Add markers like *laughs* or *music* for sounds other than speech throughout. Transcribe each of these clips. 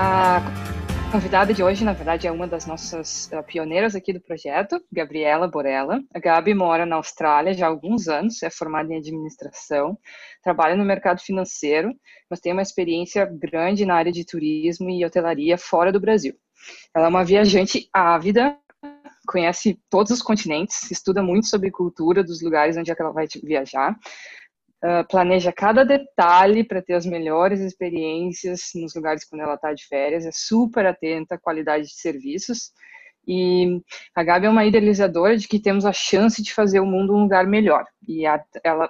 A convidada de hoje, na verdade, é uma das nossas uh, pioneiras aqui do projeto, Gabriela Borella. A Gabi mora na Austrália já há alguns anos, é formada em administração, trabalha no mercado financeiro, mas tem uma experiência grande na área de turismo e hotelaria fora do Brasil. Ela é uma viajante ávida, conhece todos os continentes, estuda muito sobre cultura dos lugares onde ela vai viajar, uh, planeja cada detalhe para ter as melhores experiências nos lugares quando ela está de férias, é super atenta à qualidade de serviços. E a Gabi é uma idealizadora de que temos a chance de fazer o mundo um lugar melhor. E a, ela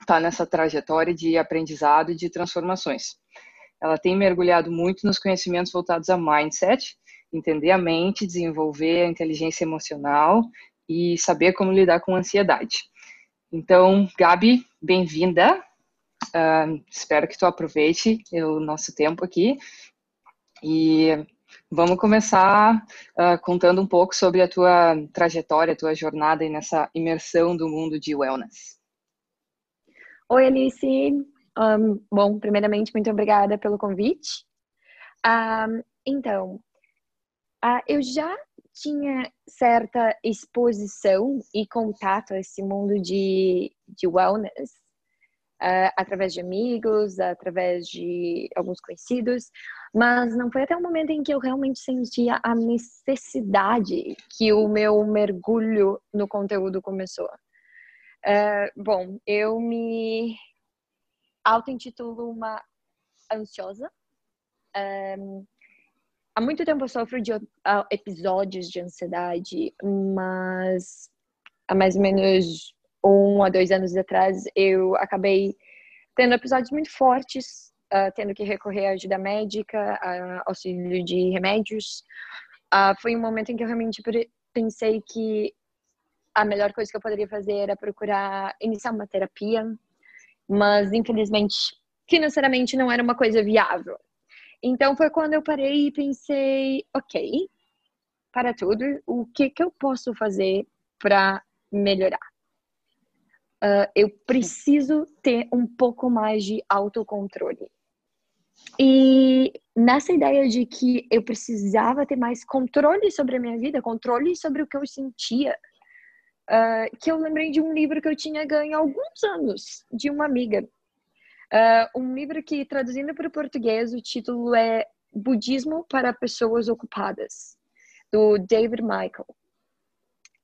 está nessa trajetória de aprendizado e de transformações. Ela tem mergulhado muito nos conhecimentos voltados a mindset, entender a mente, desenvolver a inteligência emocional e saber como lidar com a ansiedade. Então, Gabi, bem-vinda. Uh, espero que tu aproveite o nosso tempo aqui. E vamos começar uh, contando um pouco sobre a tua trajetória, a tua jornada nessa imersão do mundo de wellness. Oi, Alice. Um, bom, primeiramente, muito obrigada pelo convite. Um, então, uh, eu já tinha certa exposição e contato a esse mundo de, de wellness uh, através de amigos, através de alguns conhecidos, mas não foi até o momento em que eu realmente sentia a necessidade que o meu mergulho no conteúdo começou. Uh, bom, eu me auto-intitulo uma ansiosa. Um, há muito tempo eu sofro de uh, episódios de ansiedade, mas há mais ou menos um a dois anos atrás eu acabei tendo episódios muito fortes, uh, tendo que recorrer à ajuda médica, uh, auxílio de remédios. Uh, foi um momento em que eu realmente pensei que a melhor coisa que eu poderia fazer era procurar iniciar uma terapia, mas infelizmente financeiramente não era uma coisa viável. Então foi quando eu parei e pensei, ok, para tudo, o que que eu posso fazer para melhorar? Uh, eu preciso ter um pouco mais de autocontrole. E nessa ideia de que eu precisava ter mais controle sobre a minha vida, controle sobre o que eu sentia, uh, que eu lembrei de um livro que eu tinha ganho há alguns anos, de uma amiga. Uh, um livro que, traduzindo para o português, o título é Budismo para Pessoas Ocupadas, do David Michael.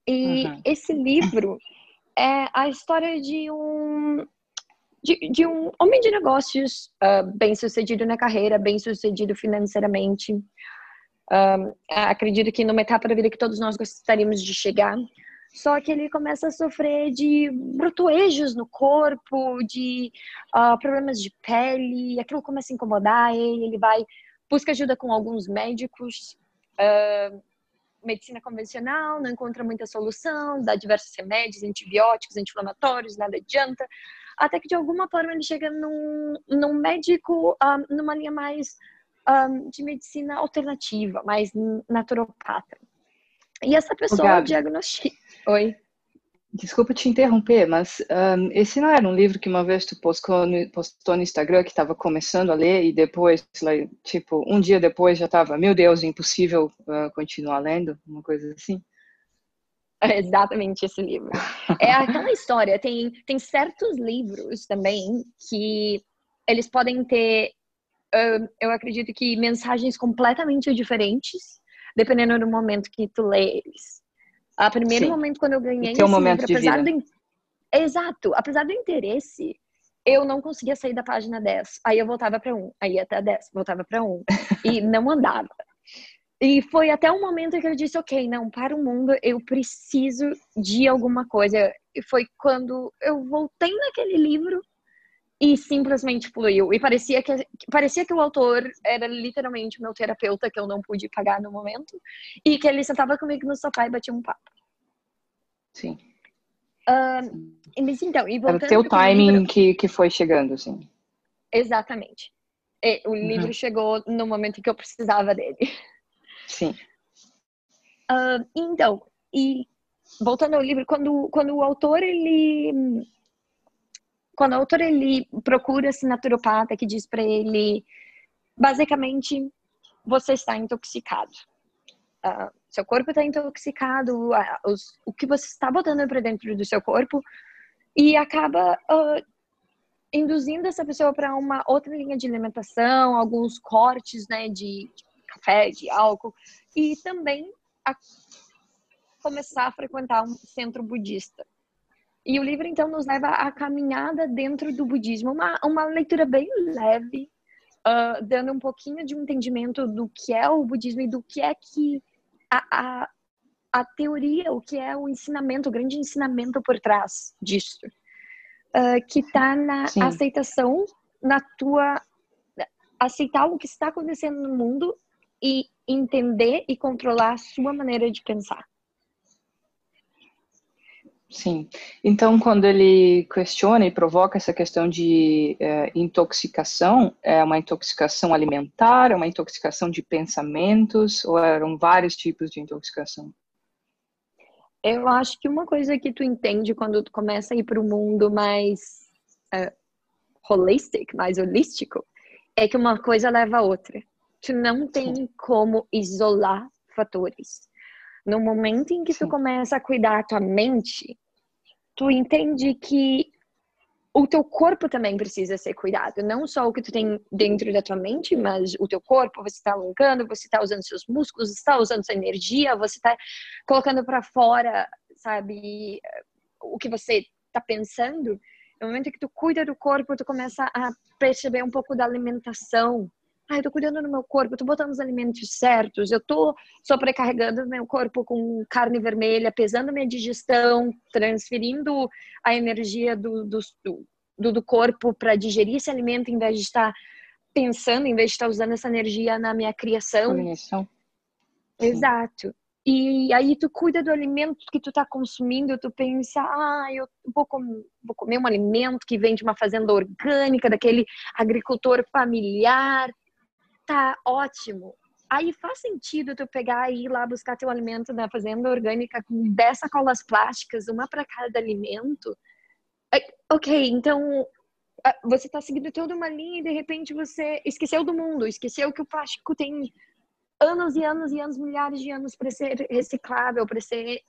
E uhum. esse livro é a história de um de, de um homem de negócios uh, bem sucedido na carreira, bem sucedido financeiramente. Uh, acredito que numa etapa da vida que todos nós gostaríamos de chegar, só que ele começa a sofrer de brotoejos no corpo, de uh, problemas de pele, aquilo começa a incomodar ele, ele vai, busca ajuda com alguns médicos, uh, medicina convencional, não encontra muita solução, dá diversos remédios, antibióticos, anti-inflamatórios, nada adianta, até que de alguma forma ele chega num, num médico, um, ah, numa linha mais um, de medicina alternativa, mais naturopata. E essa pessoa diagnostica Oi. Desculpa te interromper, mas um, esse não era um livro que uma vez tu postou no, postou no Instagram que estava começando a ler e depois, tipo, um dia depois já estava, meu Deus, impossível uh, continuar lendo, uma coisa assim? É *laughs* exatamente esse livro. É aquela história, tem, tem certos livros também que eles podem ter, uh, eu acredito que mensagens completamente diferentes, dependendo do momento que tu lê eles. A primeiro Sim. momento quando eu ganhei esse momento livro, apesar do exato, apesar do interesse, eu não conseguia sair da página 10. Aí eu voltava para 1, aí até 10, voltava para 1 e *laughs* não andava. E foi até um momento que eu disse, ok, não, para o mundo eu preciso de alguma coisa. E foi quando eu voltei naquele livro e simplesmente fluiu. E parecia que, parecia que o autor era literalmente meu terapeuta, que eu não pude pagar no momento, e que ele sentava comigo no sofá e batia um papo. Sim. Uh, mas então, e voltando Era o teu timing livro... que, que foi chegando, assim. Exatamente. E o uhum. livro chegou no momento em que eu precisava dele. Sim. Uh, então, e voltando ao livro, quando, quando o autor, ele quando o autor ele procura esse naturopata que diz para ele basicamente você está intoxicado. Uh, seu corpo está intoxicado, uh, os, o que você está botando para dentro do seu corpo e acaba uh, induzindo essa pessoa para uma outra linha de alimentação, alguns cortes, né, de, de café, de álcool e também a começar a frequentar um centro budista. E o livro, então, nos leva à caminhada dentro do budismo, uma, uma leitura bem leve, uh, dando um pouquinho de um entendimento do que é o budismo e do que é que a, a, a teoria, o que é o ensinamento, o grande ensinamento por trás disso. Uh, que está na Sim. aceitação, na tua. aceitar o que está acontecendo no mundo e entender e controlar a sua maneira de pensar. Sim. Então, quando ele questiona e provoca essa questão de é, intoxicação, é uma intoxicação alimentar, é uma intoxicação de pensamentos, ou eram vários tipos de intoxicação? Eu acho que uma coisa que tu entende quando tu começa a ir para o mundo mais uh, holistic, mais holístico, é que uma coisa leva a outra. Tu não tem como isolar fatores. No momento em que Sim. tu começa a cuidar a tua mente, tu entende que o teu corpo também precisa ser cuidado, não só o que tu tem dentro da tua mente, mas o teu corpo, você está alongando, você está usando seus músculos, está usando sua energia, você está colocando para fora, sabe, o que você está pensando. No momento que tu cuida do corpo, tu começa a perceber um pouco da alimentação, ah, eu tô cuidando do meu corpo, eu tô botando os alimentos certos, eu tô sobrecarregando meu corpo com carne vermelha, pesando minha digestão, transferindo a energia do, do, do, do corpo para digerir esse alimento em vez de estar pensando, em vez de estar usando essa energia na minha criação. Exato. E aí tu cuida do alimento que tu tá consumindo, tu pensa, ah, eu vou, vou comer um alimento que vem de uma fazenda orgânica, daquele agricultor familiar, tá ótimo. Aí faz sentido tu pegar e ir lá buscar teu alimento na fazenda orgânica com 10 sacolas plásticas, uma para cada alimento. Ok, então você está seguindo toda uma linha e de repente você esqueceu do mundo, esqueceu que o plástico tem anos e anos e anos, milhares de anos para ser reciclável, para ser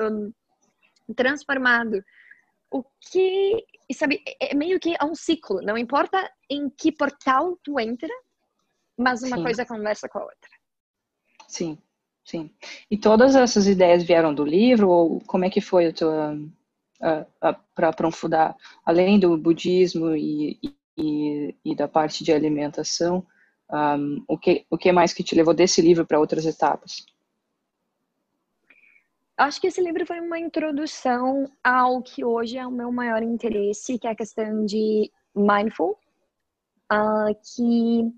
um, transformado. O que, sabe, é meio que é um ciclo, não importa em que portal tu entra, mas uma sim. coisa conversa com a outra. Sim, sim. E todas essas ideias vieram do livro ou como é que foi a tua para aprofundar além do budismo e, e, e, da parte de alimentação um, o que o que mais que te levou desse livro para outras etapas acho que esse livro foi uma introdução ao que hoje é o meu maior interesse que é a questão de mindful uh, que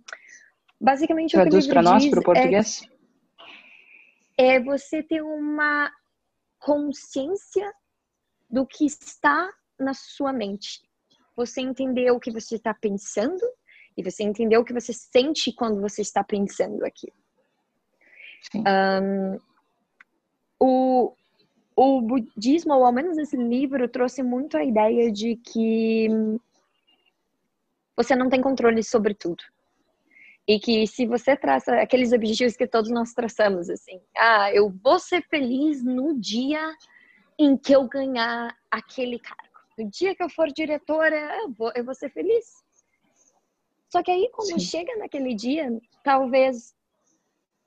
Basicamente, Traduz para nós, para o português. É, é você ter uma consciência do que está na sua mente. Você entender o que você está pensando e você entender o que você sente quando você está pensando aqui. Um, o, o budismo, ou ao menos esse livro, trouxe muito a ideia de que você não tem controle sobre tudo. E que se você traça aqueles objetivos que todos nós traçamos, assim, ah, eu vou ser feliz no dia em que eu ganhar aquele cargo. No dia que eu for diretora, eu vou, eu vou ser feliz. Só que aí, quando Sim. chega naquele dia, talvez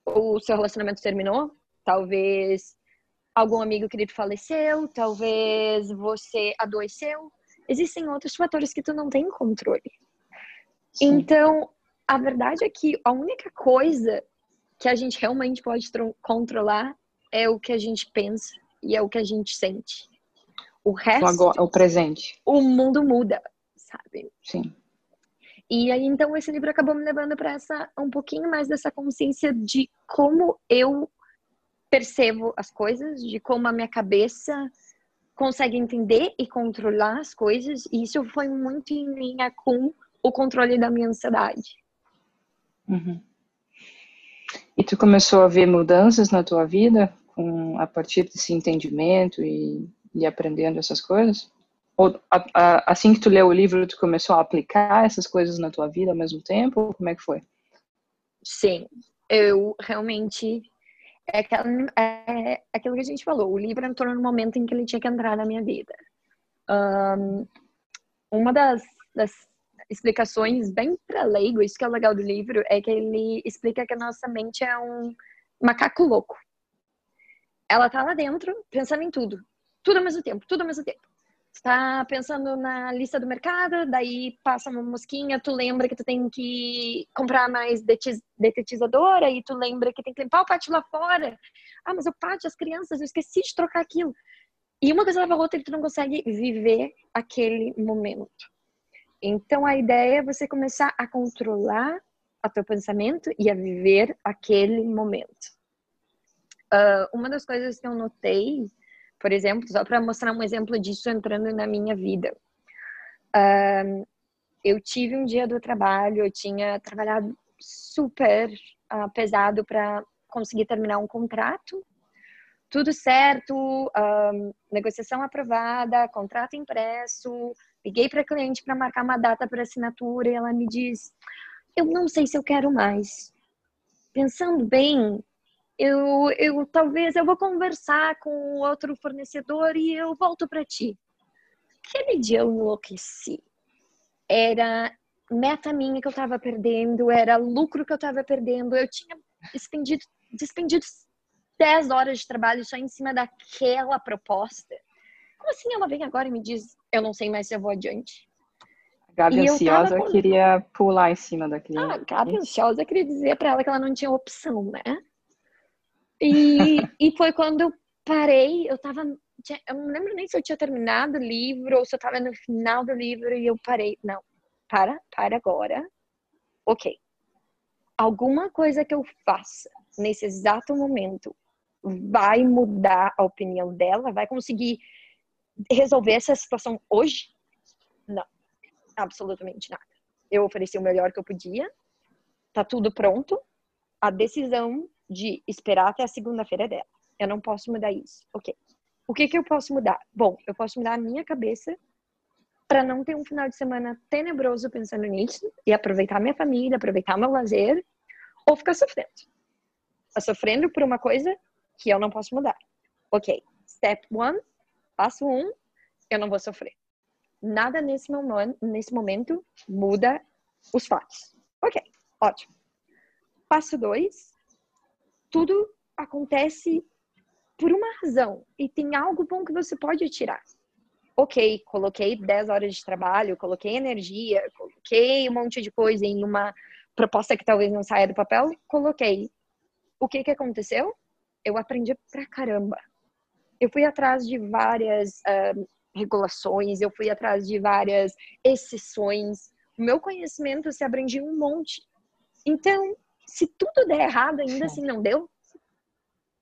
o seu relacionamento terminou, talvez algum amigo querido faleceu, talvez você adoeceu. Existem outros fatores que tu não tem controle. Sim. Então, a verdade é que a única coisa que a gente realmente pode controlar é o que a gente pensa e é o que a gente sente. O resto. Agora, o presente. O mundo muda, sabe? Sim. E aí, então, esse livro acabou me levando para essa um pouquinho mais dessa consciência de como eu percebo as coisas, de como a minha cabeça consegue entender e controlar as coisas. E isso foi muito em linha com o controle da minha ansiedade. Uhum. E tu começou a ver mudanças na tua vida com, a partir desse entendimento e, e aprendendo essas coisas? Ou a, a, assim que tu leu o livro, tu começou a aplicar essas coisas na tua vida ao mesmo tempo? Como é que foi? Sim. eu realmente é, aquela, é aquilo que a gente falou. O livro entrou no momento em que ele tinha que entrar na minha vida. Um, uma das, das explicações bem para leigo, isso que é legal do livro, é que ele explica que a nossa mente é um macaco louco. Ela tá lá dentro pensando em tudo, tudo ao mesmo tempo, tudo ao mesmo tempo está pensando na lista do mercado, daí passa uma mosquinha, tu lembra que tu tem que comprar mais detetizadora e tu lembra que tem que limpar o pátio lá fora. Ah, mas o pátio, as crianças, eu esqueci de trocar aquilo. E uma coisa leva a outra e tu não consegue viver aquele momento. Então a ideia é você começar a controlar o teu pensamento e a viver aquele momento. Uh, uma das coisas que eu notei por exemplo, só para mostrar um exemplo disso entrando na minha vida. eu tive um dia do trabalho, eu tinha trabalhado super uh, pesado para conseguir terminar um contrato. Tudo certo, negociação aprovada, contrato impresso. Liguei para a cliente para marcar uma data para assinatura e ela me diz: Eu não sei se eu quero mais. Pensando bem, eu, eu talvez eu vou conversar com outro fornecedor e eu volto para ti. Aquele dia eu enlouqueci. Era meta minha que eu estava perdendo, era lucro que eu estava perdendo. Eu tinha despendido, despendido 10 horas de trabalho só em cima daquela proposta. Como assim ela vem agora e me diz, eu não sei mais se eu vou adiante? Gabi e ansiosa com... queria pular em cima daquele. Ah, Gabi ansiosa queria dizer para ela que ela não tinha opção, né? E, *laughs* e foi quando eu parei, eu tava. Eu não lembro nem se eu tinha terminado o livro ou se eu tava no final do livro e eu parei. Não, para, para agora. Ok. Alguma coisa que eu faça nesse exato momento vai mudar a opinião dela? Vai conseguir resolver essa situação hoje? Não, absolutamente nada. Eu ofereci o melhor que eu podia, tá tudo pronto. A decisão de esperar até a segunda-feira dela. Eu não posso mudar isso. Ok. O que, que eu posso mudar? Bom, eu posso mudar a minha cabeça para não ter um final de semana tenebroso pensando nisso e aproveitar minha família, aproveitar meu lazer, ou ficar sofrendo. Tá sofrendo por uma coisa que eu não posso mudar. Ok. Step one, passo um, eu não vou sofrer. Nada nesse momento, nesse momento muda os fatos. Ok, ótimo. Passo dois, tudo acontece por uma razão e tem algo bom que você pode tirar. Ok, coloquei 10 horas de trabalho, coloquei energia, coloquei um monte de coisa em uma proposta que talvez não saia do papel, coloquei. O que que aconteceu? Eu aprendi pra caramba. Eu fui atrás de várias uh, regulações, eu fui atrás de várias exceções. O meu conhecimento se abrangiu um monte. Então, se tudo der errado, ainda assim não deu.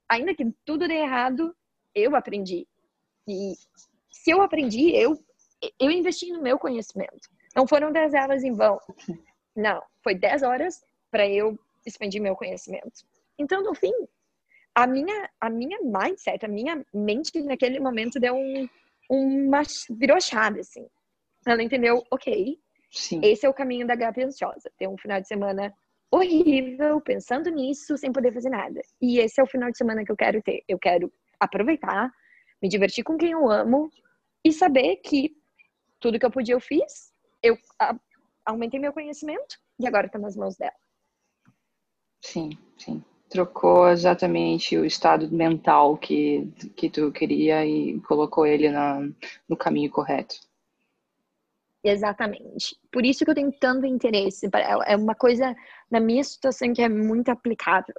Ainda que tudo dê errado, eu aprendi. E se eu aprendi, eu, eu investi no meu conhecimento. Não foram 10 horas em vão. Não, foi 10 horas para eu expandir meu conhecimento. Então, no fim, a minha, a minha mindset, a minha mente naquele momento deu um, uma virou chave, assim. Ela entendeu, ok, Sim. esse é o caminho da Gabi ansiosa. Ter um final de semana horrível, pensando nisso, sem poder fazer nada. E esse é o final de semana que eu quero ter. Eu quero aproveitar, me divertir com quem eu amo e saber que tudo que eu podia eu fiz, eu aumentei meu conhecimento e agora está nas mãos dela. Sim, sim. Trocou exatamente o estado mental que, que tu queria e colocou ele na, no caminho correto. Exatamente. Por isso que eu tenho tanto interesse. É uma coisa na minha situação que é muito aplicável.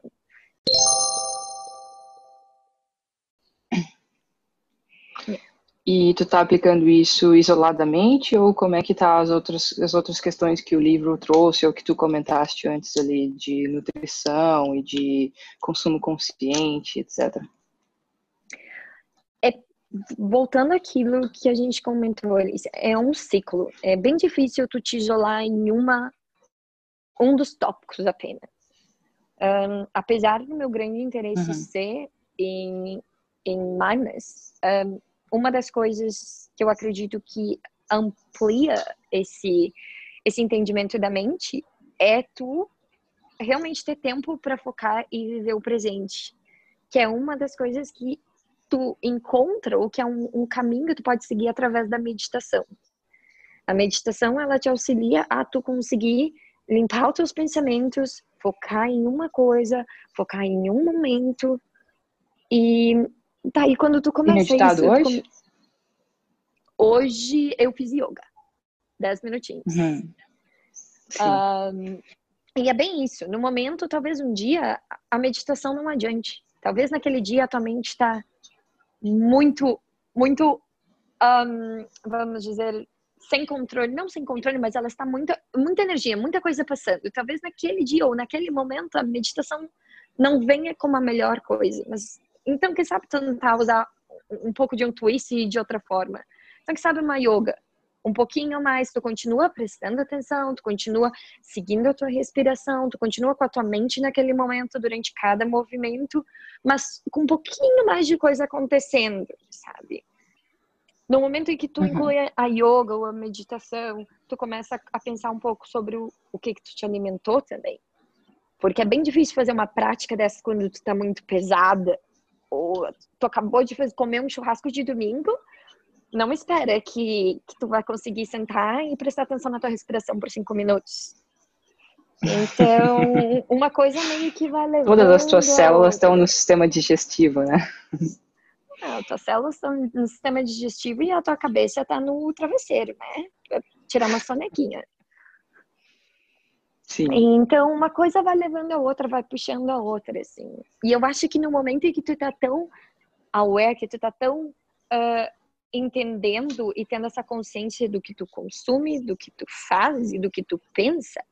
E tu tá aplicando isso isoladamente ou como é que tá as outras, as outras questões que o livro trouxe ou que tu comentaste antes ali de nutrição e de consumo consciente, etc? voltando àquilo que a gente comentou, é um ciclo. É bem difícil tu te isolar em uma um dos tópicos apenas. Um, apesar do meu grande interesse uhum. ser em, em mindfulness, um, uma das coisas que eu acredito que amplia esse esse entendimento da mente é tu realmente ter tempo para focar e viver o presente, que é uma das coisas que tu encontra, ou que é um, um caminho que tu pode seguir através da meditação. A meditação, ela te auxilia a tu conseguir limpar os teus pensamentos, focar em uma coisa, focar em um momento. E tá, quando tu começa isso, hoje? Come... Hoje eu fiz yoga. Dez minutinhos. Uhum. Um, e é bem isso. No momento, talvez um dia, a meditação não adiante. Talvez naquele dia a tua mente está muito, muito, um, vamos dizer, sem controle, não sem controle, mas ela está muita, muita energia, muita coisa passando. E talvez naquele dia ou naquele momento a meditação não venha como a melhor coisa. Mas então, quem sabe tentar usar um pouco de um twist e de outra forma. Então, quem sabe uma yoga, um pouquinho mais, tu continua prestando atenção, tu continua seguindo a tua respiração, tu continua com a tua mente naquele momento durante cada movimento, mas com um pouquinho mais de coisa acontecendo, sabe? No momento em que tu uhum. inclui a yoga ou a meditação, tu começa a pensar um pouco sobre o, o que que tu te alimentou também. Porque é bem difícil fazer uma prática dessa quando tu tá muito pesada. Tu acabou de comer um churrasco de domingo, não espera que, que tu vai conseguir sentar e prestar atenção na tua respiração por cinco minutos. Então, *laughs* uma coisa meio que vai levando... Todas as tuas células estão no sistema digestivo, né? Não, tuas células estão no sistema digestivo e a tua cabeça está no travesseiro, né? Tirar uma sonequinha. Sim. Então, uma coisa vai levando a outra, vai puxando a outra, assim. E eu acho que no momento em que tu tá tão aware, que tu tá tão uh, entendendo e tendo essa consciência do que tu consome, do que tu faz e do que tu pensa,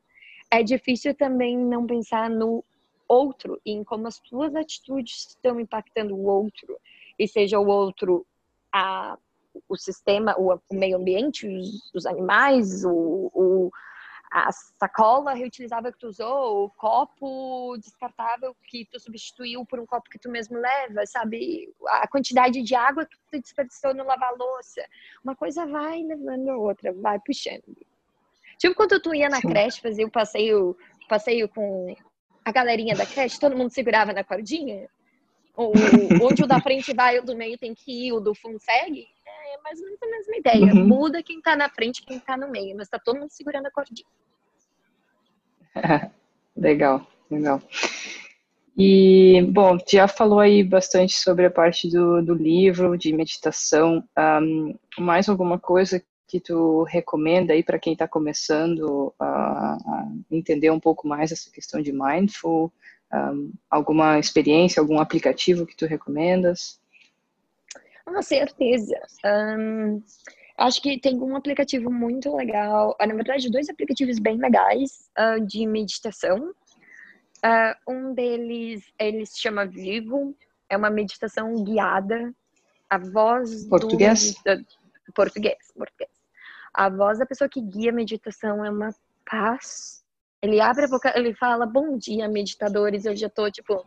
é difícil também não pensar no outro e em como as tuas atitudes estão impactando o outro e seja o outro a, o sistema, o, o meio ambiente, os, os animais, o, o, a sacola reutilizável que tu usou, o copo descartável que tu substituiu por um copo que tu mesmo leva, sabe? A quantidade de água que tu desperdiçou no lavar louça. Uma coisa vai levando a outra, vai puxando. Tipo quando tu ia na Sim. creche fazer o passeio, passeio com a galerinha da creche, todo mundo segurava na cordinha? o, onde o da frente vai, o do meio tem que ir, o do fundo segue, mais ou menos a mesma ideia. Uhum. Muda quem tá na frente quem tá no meio, mas tá todo mundo segurando a cordinha. *laughs* legal, legal. E, bom, já falou aí bastante sobre a parte do, do livro, de meditação. Um, mais alguma coisa que tu recomenda aí para quem está começando a, a, entender um pouco mais essa questão de mindful? Um, alguma experiência, algum aplicativo que tu recomendas? Com certeza. Um, acho que tem um aplicativo muito legal, ah, na verdade, dois aplicativos bem legais uh, de meditação. Uh, um deles, ele se chama Vivo, é uma meditação guiada. A voz português? Do, português, português. A voz da pessoa que guia a meditação é uma paz ele abre a boca, ele fala, bom dia, meditadores. Eu já tô, tipo,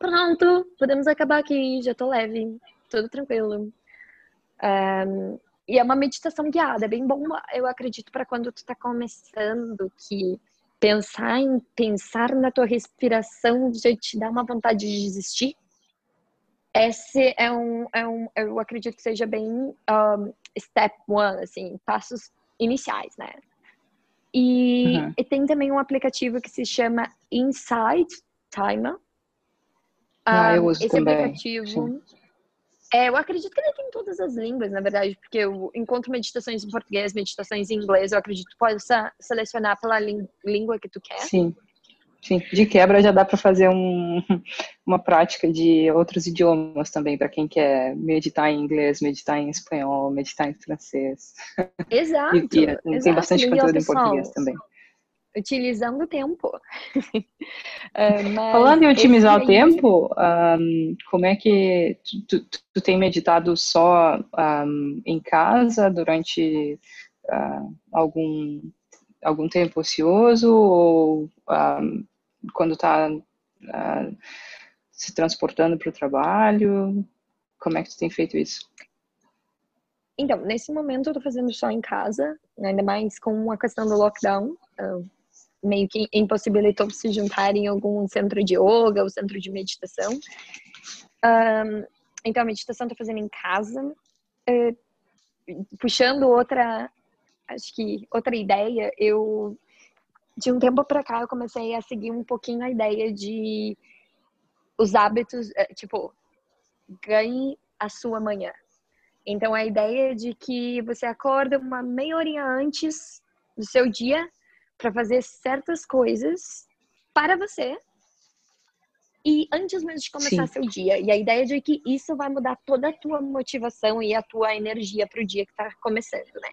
pronto, podemos acabar aqui, já tô leve, tudo tranquilo. Um, e é uma meditação guiada, é bem bom, eu acredito, para quando tu tá começando, que pensar em pensar na tua respiração já te dá uma vontade de desistir. Esse é um, é um eu acredito que seja bem um, step one, assim, passos iniciais, né? E, uhum. e, tem também um aplicativo que se chama Inside Timer. Ah, eu uso esse também. aplicativo. É, eu acredito que ele tem todas as línguas, na verdade, porque eu encontro meditações em português, meditações em inglês, eu acredito que pode selecionar pela língua que tu quer. Sim. Sim, de quebra já dá para fazer um, *laughs* uma prática de outros idiomas também, para quem quer meditar em inglês, meditar em espanhol, meditar em francês. *laughs* Exato. e, e tem exato. bastante conteúdo em português também. Utilizando o tempo. *laughs* uh, Falando em otimizar o tempo, um, como é que tu, tu, tu, tem meditado só um, em casa durante uh, algum algum tempo ocioso ou um, quando está uh, se transportando para o trabalho? Como é que tu tem feito isso? Então, nesse momento eu estou fazendo só em casa, ainda mais com a questão do lockdown. Meio que impossibilitou se juntar em algum centro de yoga ou centro de meditação. Um, então, a meditação estou fazendo em casa. Uh, puxando outra, acho que outra ideia, eu de um tempo para cá eu comecei a seguir um pouquinho a ideia de os hábitos, eh, tipo, ganhe a sua manhã. Então a ideia de que você acorda uma meia horinha antes do seu dia para fazer certas coisas para você e antes mesmo de começar Sim. seu dia. E a ideia de que isso vai mudar toda a tua motivação e a tua energia para o dia que está começando, né?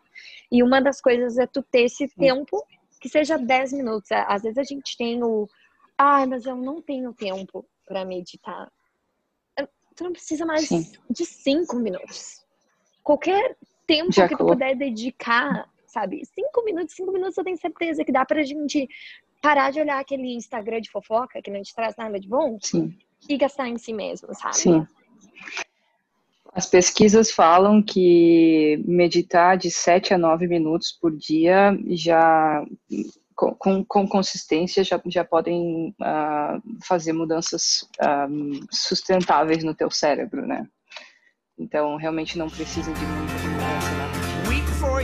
E uma das coisas é tu ter esse tempo que seja 10 minutos. Às vezes a gente tem o ah, mas eu não tenho tempo para meditar. Tu não precisa mais Sim. de 5 minutos. Qualquer tempo Já que tu puder dedicar, sabe? Cinco minutos, cinco minutos eu tenho certeza que dá pra gente parar de olhar aquele Instagram de fofoca que não te traz nada de bom Sim. e gastar em si mesmo, sabe? Sim. As pesquisas falam que meditar de 7 a 9 minutos por dia já com, com, consistência já, já podem uh, fazer mudanças uh, sustentáveis no teu cérebro, né? Então realmente não precisa de muita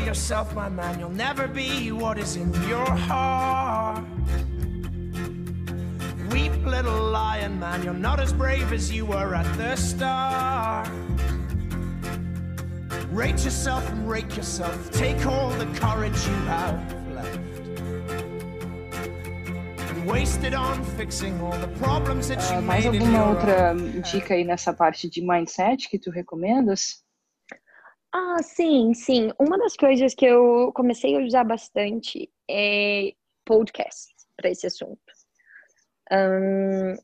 yourself, my man. You'll never be what is in your heart. Weep, little lion man. You're not as brave as you were at the start. Rate yourself and rake yourself. Take all the courage you have left. And waste it on fixing all the problems that you uh, mais alguma outra dica aí nessa parte de mindset que tu recomendas? Ah, sim, sim. Uma das coisas que eu comecei a usar bastante é podcast para esse assunto. Um,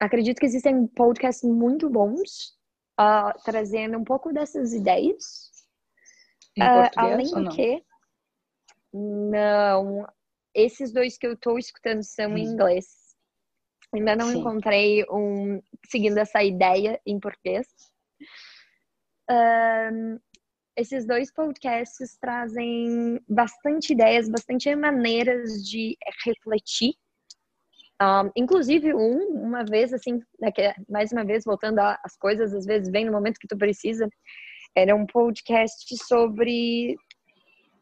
acredito que existem podcasts muito bons uh, trazendo um pouco dessas ideias Uh, além do que, não. Esses dois que eu estou escutando são hum. em inglês. Ainda não Sim. encontrei um seguindo essa ideia em português. Um, esses dois podcasts trazem bastante ideias, bastante maneiras de refletir. Um, inclusive, um, uma vez, assim, mais uma vez, voltando às coisas, às vezes vem no momento que tu precisa, era um podcast sobre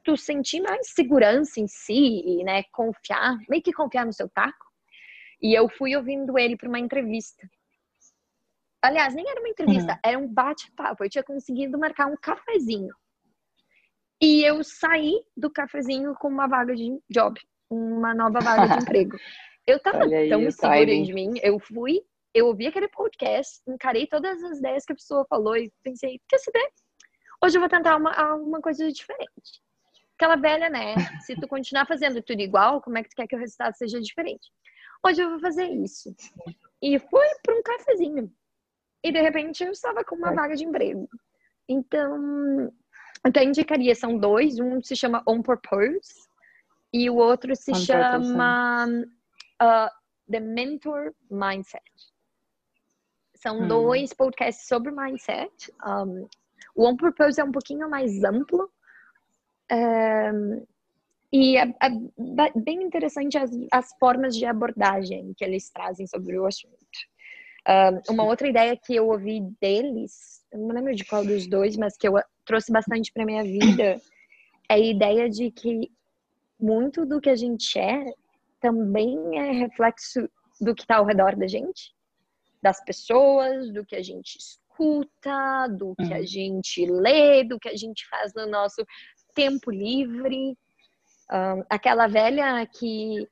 tu sentir mais segurança em si e, né, confiar, meio que confiar no seu taco. E eu fui ouvindo ele para uma entrevista. Aliás, nem era uma entrevista, uhum. era um bate-papo. Eu tinha conseguido marcar um cafezinho. E eu saí do cafezinho com uma vaga de job, uma nova vaga de *laughs* emprego. Eu tava aí, tão segura de mim, eu fui, eu ouvi aquele podcast, encarei todas as ideias que a pessoa falou e pensei, quer saber? Hoje eu vou tentar uma, alguma coisa diferente. Aquela velha, né? *laughs* Se tu continuar fazendo tudo igual, como é que tu quer que o resultado seja diferente? Hoje eu vou fazer isso. E fui para um cafezinho. E de repente eu estava com uma é. vaga de emprego. Então, até indicaria, são dois. Um se chama On Purpose e o outro se On chama uh, The Mentor Mindset. São hum. dois podcasts sobre mindset. Um, o On Purpose é um pouquinho mais amplo. É, e é, é, bem interessante as, as, formas de abordagem que eles trazem sobre o assunto. Um, uma outra ideia que eu ouvi deles, eu não lembro de qual dos dois, mas que eu trouxe bastante para minha vida, é a ideia de que muito do que a gente é também é reflexo do que está ao redor da gente, das pessoas, do que a gente escuta, do que a uhum. gente lê, do que a gente faz no nosso tempo livre. Um, aquela velha que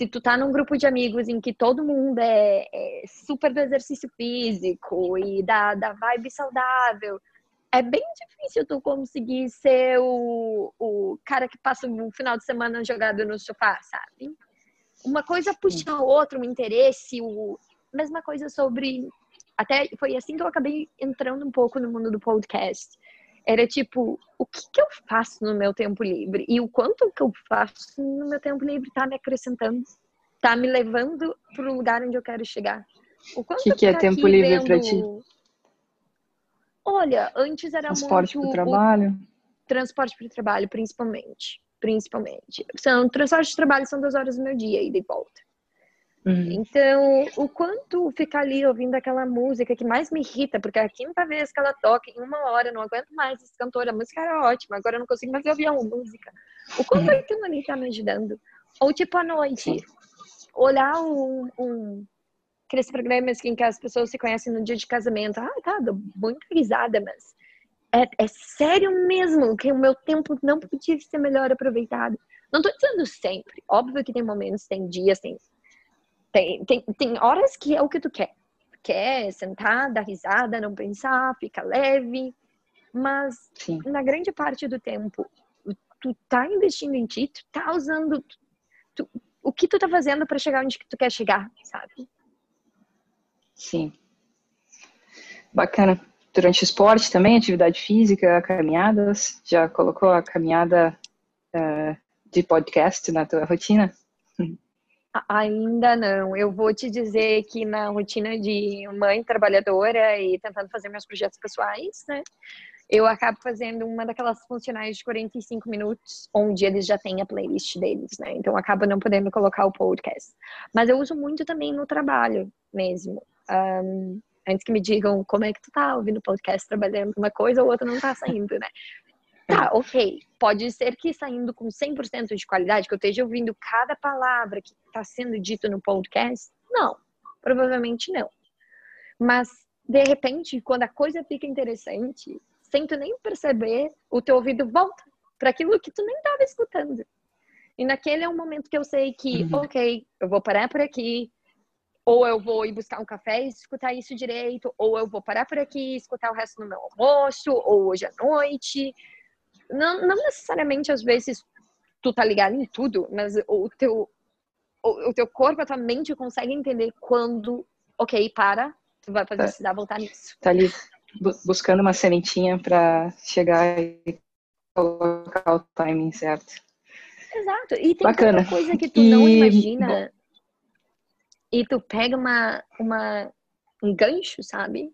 se tu tá num grupo de amigos em que todo mundo é, é super do exercício físico e da, da vibe saudável, é bem difícil tu conseguir ser o, o cara que passa o final de semana jogado no sofá, sabe? Uma coisa puxa a outra, um interesse, o... mesma coisa sobre até foi assim que eu acabei entrando um pouco no mundo do podcast. Era tipo, o que, que eu faço no meu tempo livre? E o quanto que eu faço no meu tempo livre tá me acrescentando, tá me levando para o lugar onde eu quero chegar. O quanto que, que é tempo livre vendo... para ti? Olha, antes era transporte muito para o trabalho. Transporte para o trabalho, principalmente. principalmente. São três horas de trabalho, são duas horas do meu dia, ida e volta. Uhum. Então, o quanto ficar ali ouvindo aquela música que mais me irrita, porque é a quinta vez que ela toca em uma hora, não aguento mais esse cantor, a música era ótima, agora eu não consigo mais ouvir a música. O quanto uhum. aquilo ali tá me ajudando. Ou tipo à noite, olhar um, um aqueles programas em que as pessoas se conhecem no dia de casamento. Ah, tá, dou muita risada, mas é, é sério mesmo que o meu tempo não podia ser melhor aproveitado. Não tô dizendo sempre. Óbvio que tem momentos, tem dias, tem tem, tem, tem horas que é o que tu quer. Quer sentar, dar risada, não pensar, fica leve. Mas Sim. na grande parte do tempo, tu tá investindo em ti, tu tá usando tu, o que tu tá fazendo para chegar onde tu quer chegar, sabe? Sim. Bacana. Durante o esporte também, atividade física, caminhadas, já colocou a caminhada uh, de podcast na tua rotina? Ainda não. Eu vou te dizer que na rotina de mãe trabalhadora e tentando fazer meus projetos pessoais, né? Eu acabo fazendo uma daquelas funcionais de 45 minutos, onde eles já têm a playlist deles, né? Então acabo não podendo colocar o podcast. Mas eu uso muito também no trabalho mesmo. Um, antes que me digam como é que tu tá ouvindo podcast trabalhando uma coisa ou outra não tá saindo, né? Tá, ok. Pode ser que saindo com 100% de qualidade, que eu esteja ouvindo cada palavra que está sendo dito no podcast. Não, provavelmente não. Mas, de repente, quando a coisa fica interessante, sem tu nem perceber, o teu ouvido volta para aquilo que tu nem estava escutando. E naquele é um momento que eu sei que, uhum. ok, eu vou parar por aqui, ou eu vou ir buscar um café e escutar isso direito, ou eu vou parar por aqui e escutar o resto no meu almoço, ou hoje à noite, não, não necessariamente às vezes tu tá ligado em tudo, mas o teu, o, o teu corpo, a tua mente consegue entender quando, ok, para, tu vai tá. precisar voltar nisso. Tá ali buscando uma sementinha para chegar e colocar o timing certo. Exato. E tem Bacana. tanta coisa que tu e... não imagina. Bom. E tu pega uma, uma, um gancho, sabe?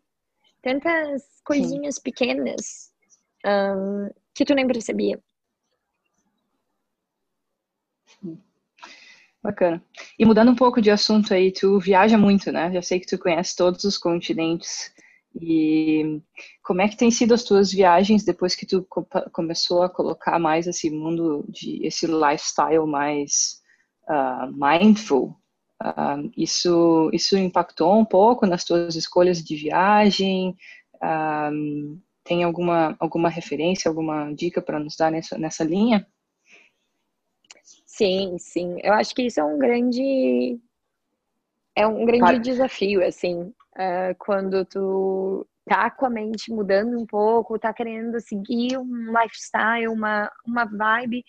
Tantas coisinhas Sim. pequenas. Um, que tu nem percebia. Bacana. E mudando um pouco de assunto aí, tu viaja muito, né? Já sei que tu conhece todos os continentes. E como é que tem sido as tuas viagens depois que tu começou a colocar mais esse mundo de esse lifestyle mais uh, mindful? Uh, isso isso impactou um pouco nas tuas escolhas de viagem? Uh, tem alguma, alguma referência, alguma dica para nos dar nessa, nessa linha? Sim, sim. Eu acho que isso é um grande é um grande desafio, assim, uh, quando tu tá com a mente mudando um pouco, tá querendo seguir um lifestyle, uma, uma vibe,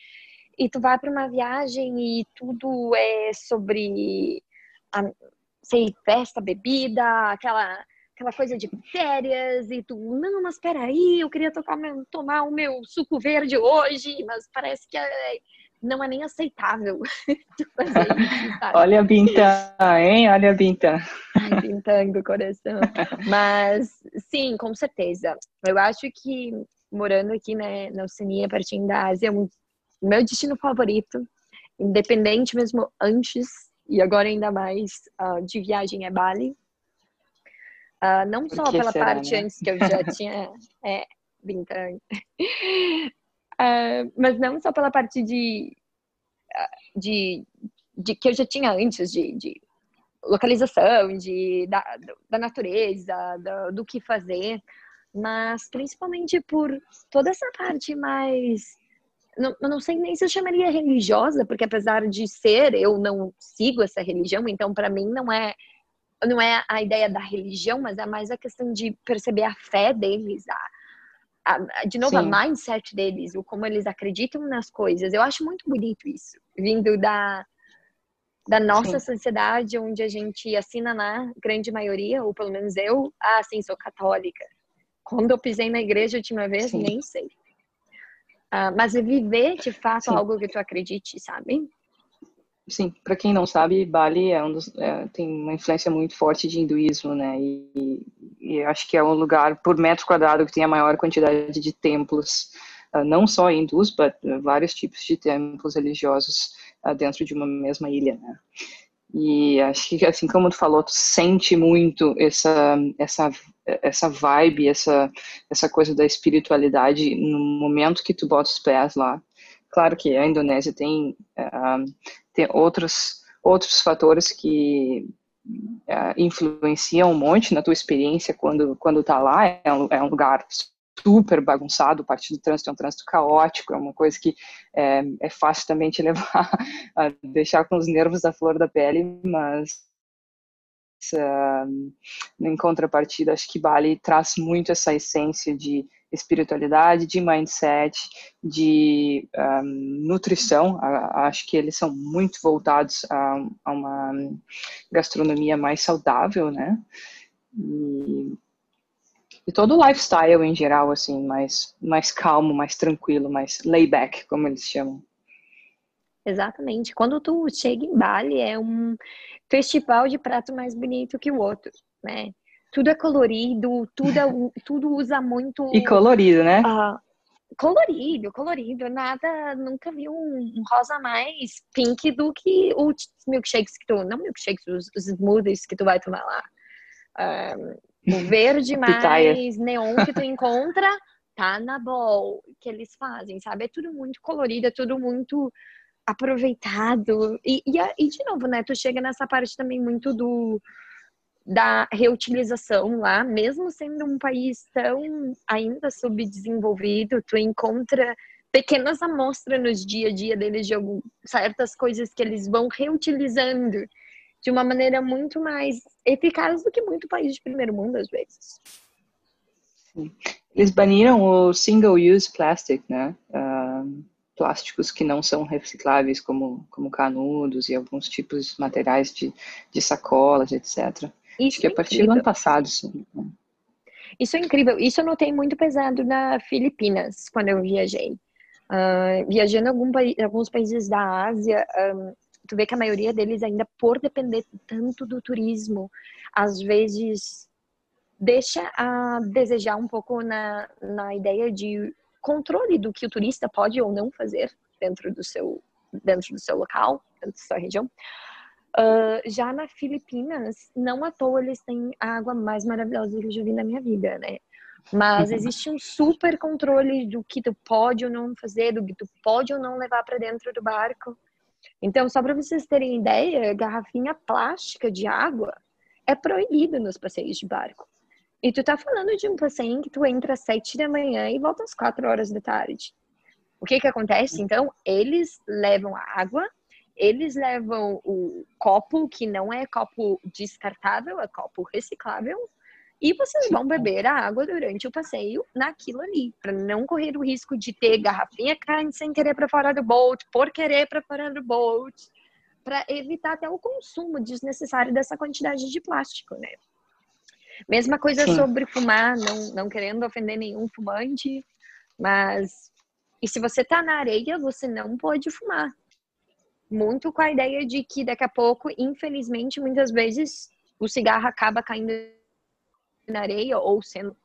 e tu vai para uma viagem e tudo é sobre a, sei, festa, bebida, aquela aquela coisa de férias e tu, não, mas peraí, eu queria tocar, tomar o meu suco verde hoje, mas parece que é, não é nem aceitável *laughs* fazer isso, sabe? Olha a Binta, hein? Olha a Binta. Ai, o coração. Mas, sim, com certeza. Eu acho que morando aqui né, na Oceania, pertinho da Ásia, é um, meu destino favorito, independente mesmo antes e agora ainda mais uh, de viagem é Bali Uh, não só pela será, parte né? antes que eu já *laughs* tinha é, 20 anos, uh, mas não só pela parte de, ah, de, de que eu já tinha antes de, de localização, de, da, da natureza, do, do que fazer, mas principalmente por toda essa parte mais não, eu não sei nem se eu chamaria religiosa, porque apesar de ser, eu não sigo essa religião, então para mim não é não é a ideia da religião, mas é mais a questão de perceber a fé deles, a, a de novo, Sim. a mindset deles, o como eles acreditam nas coisas. Eu acho muito bonito isso, vindo da, da nossa Sim. sociedade, onde a gente assina na grande maioria, ou pelo menos eu, ah, sim, sou católica. Quando eu pisei na igreja a última vez, sim. nem sei. Uh, mas viver de fato sim. algo que tu acredite, sabe? Sim, para quem não sabe, Bali é um dos, é, tem uma influência muito forte de hinduísmo, né? E, e, acho que é um lugar por metro quadrado que tem a maior quantidade de templos uh, não só hindus, mas vários tipos de templos religiosos uh, dentro de uma mesma ilha, né? E acho que, assim como tu falou, tu sente muito essa, essa, essa vibe, essa, essa coisa da espiritualidade no momento que tu bota os pés lá. Claro que a Indonésia tem, uh, tem outros, outros fatores que uh, influenciam um monte na tua experiência quando, quando tá lá. É um, é um lugar super bagunçado, parte do trânsito é um trânsito caótico, é uma coisa que é, é fácil também te *laughs* levar a deixar com os nervos da flor da pele, mas uh, em contrapartida, acho que Bali traz muito essa essência de espiritualidade, de mindset, de um, nutrição. Acho que eles são muito voltados a, a uma gastronomia mais saudável, né? E e todo o lifestyle em geral, assim, mais, mais calmo, mais tranquilo, mais layback, como eles chamam. Exatamente. Quando tu chega em Bali, é um festival de prato mais bonito que o outro, né? Tudo é colorido, tudo, é, *laughs* tudo usa muito... E colorido, né? Uh, colorido, colorido. Nada, nunca vi um, um, rosa mais pink do que os milkshakes que tu... Não milkshakes, os, os smoothies que tu vai tomar lá. Um, o *laughs* verde mais neon que tu encontra tá na bowl que eles fazem, sabe? É tudo muito colorido, é tudo muito aproveitado. E, e, e, de novo, né? Tu chega nessa parte também muito do da reutilização lá, mesmo sendo um país tão ainda subdesenvolvido, tu encontra pequenas amostras nos dia a dia deles de algum, certas coisas que eles vão reutilizando de uma maneira muito mais eficaz do que muito país de primeiro mundo, às vezes. Eles baniram o single-use plastic, né? Uh, plásticos que não são recicláveis, como, como canudos e alguns tipos de materiais de, de sacolas, etc. Isso que é a partir do ano passado. Sim. Isso é incrível. Isso eu notei muito pesado na Filipinas, quando eu viajei. Uh, viajando em algum, alguns países da Ásia, um, tu vê que a maioria deles ainda por depender tanto do turismo, às vezes deixa a desejar um pouco na, na ideia de controle do que o turista pode ou não fazer dentro do seu dentro do seu local, dentro da sua região. Uh, já na Filipinas, não à toa eles têm a água mais maravilhosa que eu já vi na minha vida, né? Mas existe um super controle do que tu pode ou não fazer, do que tu pode ou não levar para dentro do barco. Então, só para vocês terem ideia, garrafinha plástica de água é proibida nos passeios de barco. E tu tá falando de um passeio em que tu entra às sete da manhã e volta às quatro horas da tarde. O que que acontece? Então, eles levam a água, eles levam o copo, que não é copo descartável, é copo reciclável, e vocês vão beber a água durante o passeio naquilo ali, para não correr o risco de ter garrafinha caindo sem querer para fora do boat, por querer para fora do boat, para evitar até o consumo desnecessário dessa quantidade de plástico, né? Mesma coisa Sim. sobre fumar, não, não querendo ofender nenhum fumante, mas e se você tá na areia, você não pode fumar. Muito com a ideia de que daqui a pouco, infelizmente, muitas vezes o cigarro acaba caindo na areia ou sendo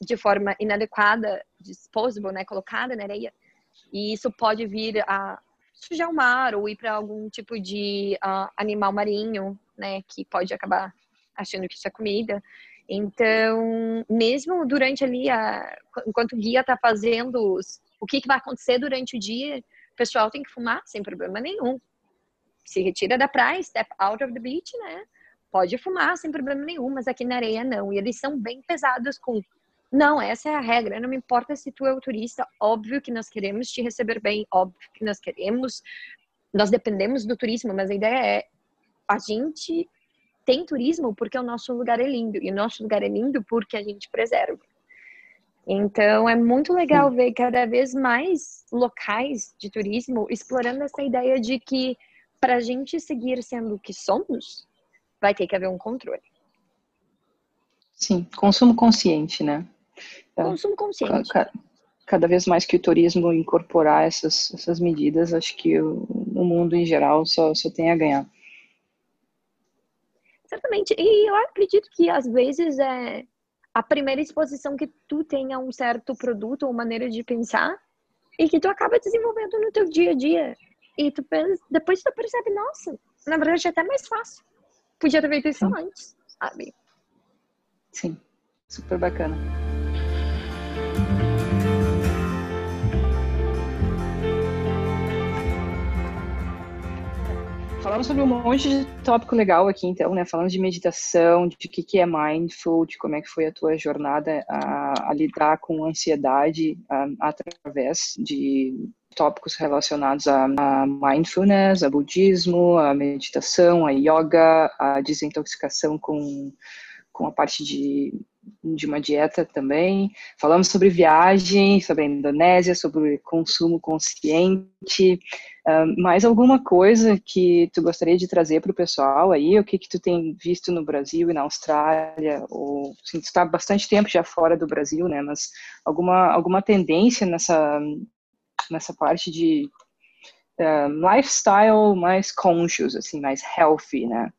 de forma inadequada, disposable, né, colocada na areia, e isso pode vir a sujar o mar ou ir para algum tipo de uh, animal marinho, né, que pode acabar achando que isso é comida. Então, mesmo durante ali, a, enquanto o guia está fazendo os, o que, que vai acontecer durante o dia, o pessoal tem que fumar sem problema nenhum. Se retira da praia, step out of the beach, né? pode fumar sem problema nenhum, mas aqui na areia não. E eles são bem pesados com não, essa é a regra. Não me importa se tu é o turista. Óbvio que nós queremos te receber bem. Óbvio que nós queremos. Nós dependemos do turismo, mas a ideia é a gente tem turismo porque o nosso lugar é lindo e o nosso lugar é lindo porque a gente preserva. Então é muito legal Sim. ver cada vez mais locais de turismo explorando essa ideia de que para a gente seguir sendo o que somos, vai ter que haver um controle. Sim, consumo consciente, né? É, consumo consciente. Cada, vez mais que o turismo incorporar essas, essas medidas, acho que o, o mundo em geral só, só tem a ganhar. Certamente. E eu acredito que às vezes é a primeira exposição que tu tenha um certo produto ou maneira de pensar e que tu acaba desenvolvendo no teu dia a dia. E tu pensa, depois tu percebe, nossa, na verdade é até mais fácil. Podia ter feito isso Sim. antes, sabe? Sim, super bacana. Falamos sobre um monte de tópico legal aqui, então, né? Falamos de meditação, de o que, é mindful, de como é que foi a tua jornada a, a lidar com ansiedade a, através de tópicos relacionados a, a, mindfulness, a budismo, a meditação, a yoga, a desintoxicação com, com a parte de, de uma dieta também. Falamos sobre viagem, sobre a Indonésia, sobre consumo consciente, mais alguma coisa que tu gostaria de trazer para o pessoal aí? O que que tu tem visto no Brasil e na Austrália? Ou, assim, tu está bastante tempo já fora do Brasil, né? Mas alguma, alguma tendência nessa, nessa parte de uh, lifestyle mais conscious, assim, mais healthy, né?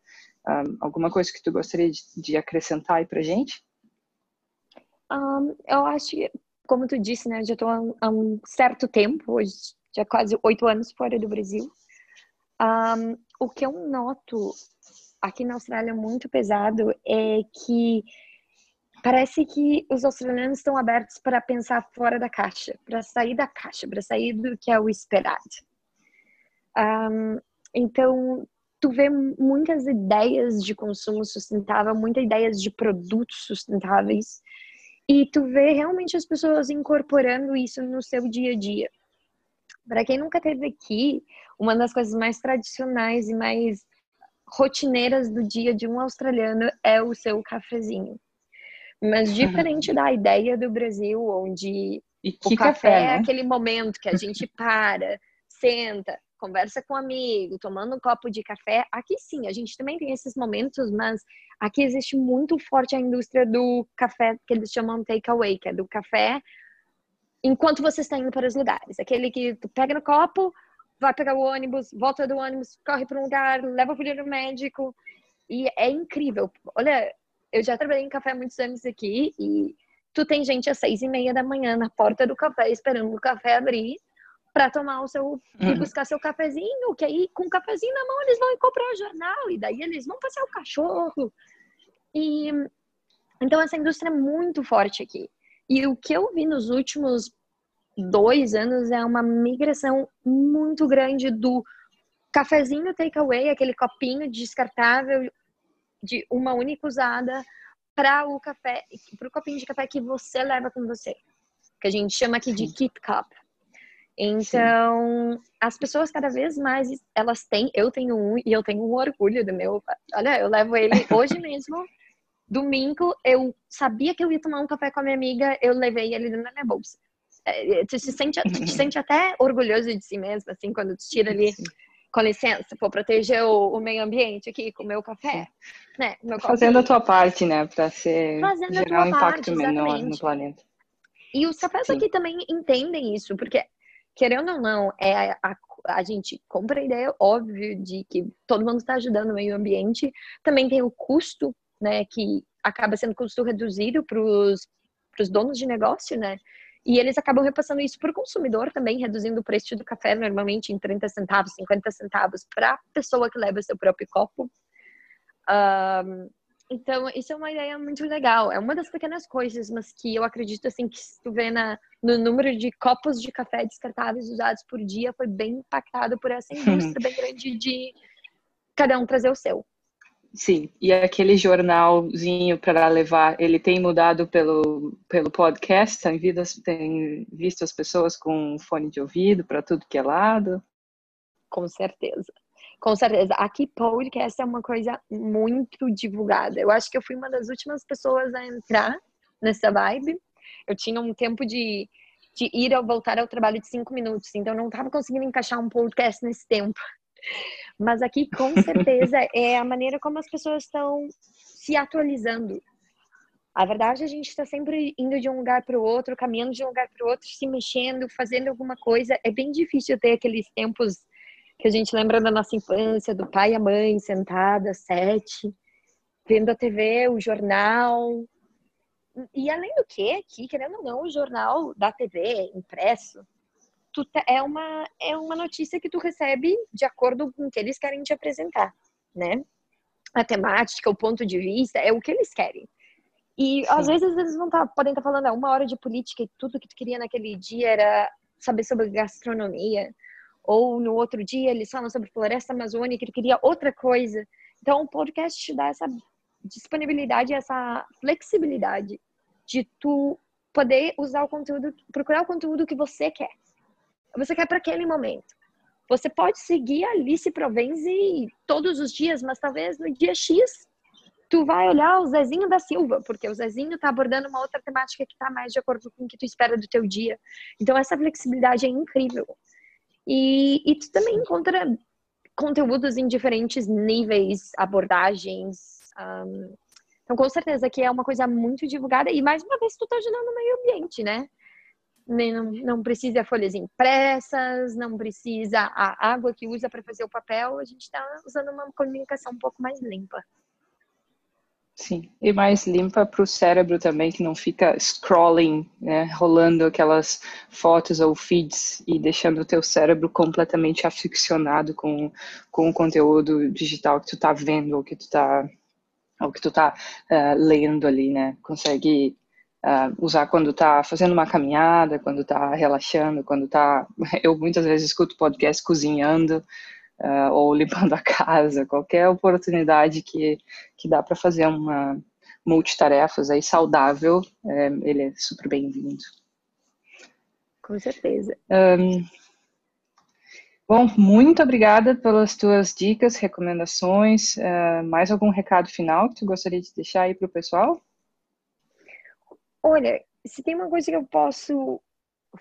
Um, alguma coisa que tu gostaria de, de acrescentar aí para gente? Um, eu acho que, como tu disse, né? Eu já estou há, um certo tempo hoje já quase oito anos fora do Brasil. Um, o que eu noto aqui na Austrália muito pesado é que parece que os australianos estão abertos para pensar fora da caixa, para sair da caixa, para sair do que é o esperado. Um, então, tu vê muitas ideias de consumo sustentável, muitas ideias de produtos sustentáveis, e tu vê realmente as pessoas incorporando isso no seu dia a dia. Para quem nunca teve aqui, uma das coisas mais tradicionais e mais rotineiras do dia de um australiano é o seu cafezinho. Mas diferente da ideia do Brasil, onde o café, café é né? é aquele momento que a gente para, senta, conversa com um amigo, tomando um copo de café. Aqui sim, a gente também tem esses momentos, mas aqui existe muito forte a indústria do café que eles chamam takeaway, que é do café enquanto você está indo para os lugares. Aquele que tu pega no copo, vai pegar o ônibus, volta do ônibus, corre para um lugar, leva o filho no médico. E é incrível. Olha, eu já trabalhei em café há muitos anos aqui e tu tem gente às seis e meia da manhã na porta do café esperando o café abrir para tomar o seu e uhum. buscar seu cafezinho, que aí com o cafezinho na mão eles vão comprar o jornal e daí eles vão passear o cachorro. E então essa indústria é muito forte aqui. E o que eu vi nos últimos dois anos é uma migração muito grande do cafezinho takeaway, aquele copinho descartável de uma única usada, para o café, para o copinho de café que você leva com você, que a gente chama aqui de keep cup. Então, Sim. as pessoas cada vez mais elas têm, eu tenho um e eu tenho um orgulho do meu. Olha, eu levo ele *laughs* hoje mesmo domingo, eu sabia que eu ia tomar um café com a minha amiga, eu levei ele na minha bolsa. É, é, tu se sente, tu te sente até orgulhoso de si mesmo, assim, quando tu tira ali, com licença, vou proteger o, o, meio ambiente aqui com o meu café, né? Meu Fazendo a tua parte, né, para ser Fazendo gerar um impacto parte, menor no planeta. E os cafés Sim. aqui também entendem isso, porque querendo ou não, é a, a, gente compra a ideia, óbvio, de que todo mundo está ajudando o meio ambiente. Também tem o custo né, que acaba sendo custo reduzido para os donos de negócio, né? E eles acabam repassando isso para o consumidor também, reduzindo o preço do café normalmente em 30 centavos, 50 centavos para a pessoa que leva seu próprio copo. Um, então, isso é uma ideia muito legal. É uma das pequenas coisas, mas que eu acredito assim que se tu vê na, no número de copos de café descartáveis usados por dia, foi bem impactado por essa *laughs* indústria bem grande de cada um trazer o seu. Sim, e aquele jornalzinho para levar, ele tem mudado pelo, pelo podcast? Tem, tem visto as pessoas com fone de ouvido para tudo que é lado? Com certeza. Com certeza. Aqui, podcast é uma coisa muito divulgada. Eu acho que eu fui uma das últimas pessoas a entrar nessa vibe. Eu tinha um tempo de, de ir ou voltar ao trabalho de cinco minutos, então eu não estava conseguindo encaixar um podcast nesse tempo. Mas aqui, com *laughs* certeza, é a maneira como as pessoas estão se atualizando. A verdade, a gente está sempre indo de um lugar para o outro, caminhando de um lugar para o outro, se mexendo, fazendo alguma coisa. É bem difícil ter aqueles tempos que a gente lembra da nossa infância, do pai e a mãe sentada, sete, vendo a TV, o jornal. E além do que, aqui, querendo ou não, o jornal da TV impresso, é uma é uma notícia que tu recebe de acordo com o que eles querem te apresentar, né? A temática, o ponto de vista, é o que eles querem. E Sim. às vezes eles não tá, podem estar tá falando ah, uma hora de política e tudo que tu queria naquele dia era saber sobre gastronomia. Ou no outro dia eles falam sobre floresta amazônica e tu queria outra coisa. Então o podcast te dá essa disponibilidade, essa flexibilidade de tu poder usar o conteúdo, procurar o conteúdo que você quer. Você quer para aquele momento. Você pode seguir a Alice Provenzi todos os dias, mas talvez no dia X tu vai olhar o Zezinho da Silva, porque o Zezinho está abordando uma outra temática que está mais de acordo com o que tu espera do teu dia. Então essa flexibilidade é incrível. E, e tu também encontra conteúdos em diferentes níveis, abordagens. Um, então, com certeza que é uma coisa muito divulgada e mais uma vez tu está ajudando o meio ambiente, né? Não, não precisa folhas impressas, não precisa a água que usa para fazer o papel, a gente está usando uma comunicação um pouco mais limpa. Sim, e mais limpa para o cérebro também, que não fica scrolling, né, rolando aquelas fotos ou feeds e deixando o teu cérebro completamente aficionado com, com o conteúdo digital que tu está vendo ou que tu está ou que tu tá uh, lendo ali, né? Consegue uh, usar quando tá fazendo uma caminhada, quando tá relaxando, quando tá... *laughs* Eu muitas vezes escuto podcast cozinhando, uh, ou limpando a casa, qualquer oportunidade que, que dá para fazer uma multitarefas aí saudável, é, ele é super bem-vindo. Com certeza. Um, bom, muito obrigada pelas tuas dicas, recomendações. Uh, mais algum recado final que tu gostaria de deixar aí para o pessoal? Olha, se tem uma coisa que eu posso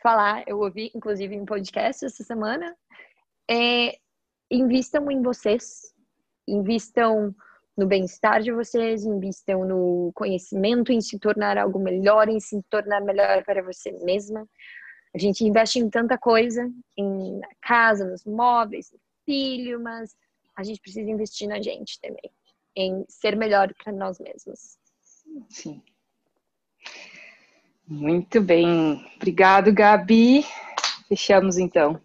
falar, eu ouvi inclusive em podcast essa semana, é invistam em vocês, invistam no bem-estar de vocês, invistam no conhecimento, em se tornar algo melhor, em se tornar melhor para você mesma. A gente investe em tanta coisa, em casa, nos móveis, no filho, mas a gente precisa investir na gente também, em ser melhor para nós mesmos. Sim. Muito bem. Obrigado, Gabi. Fechamos então.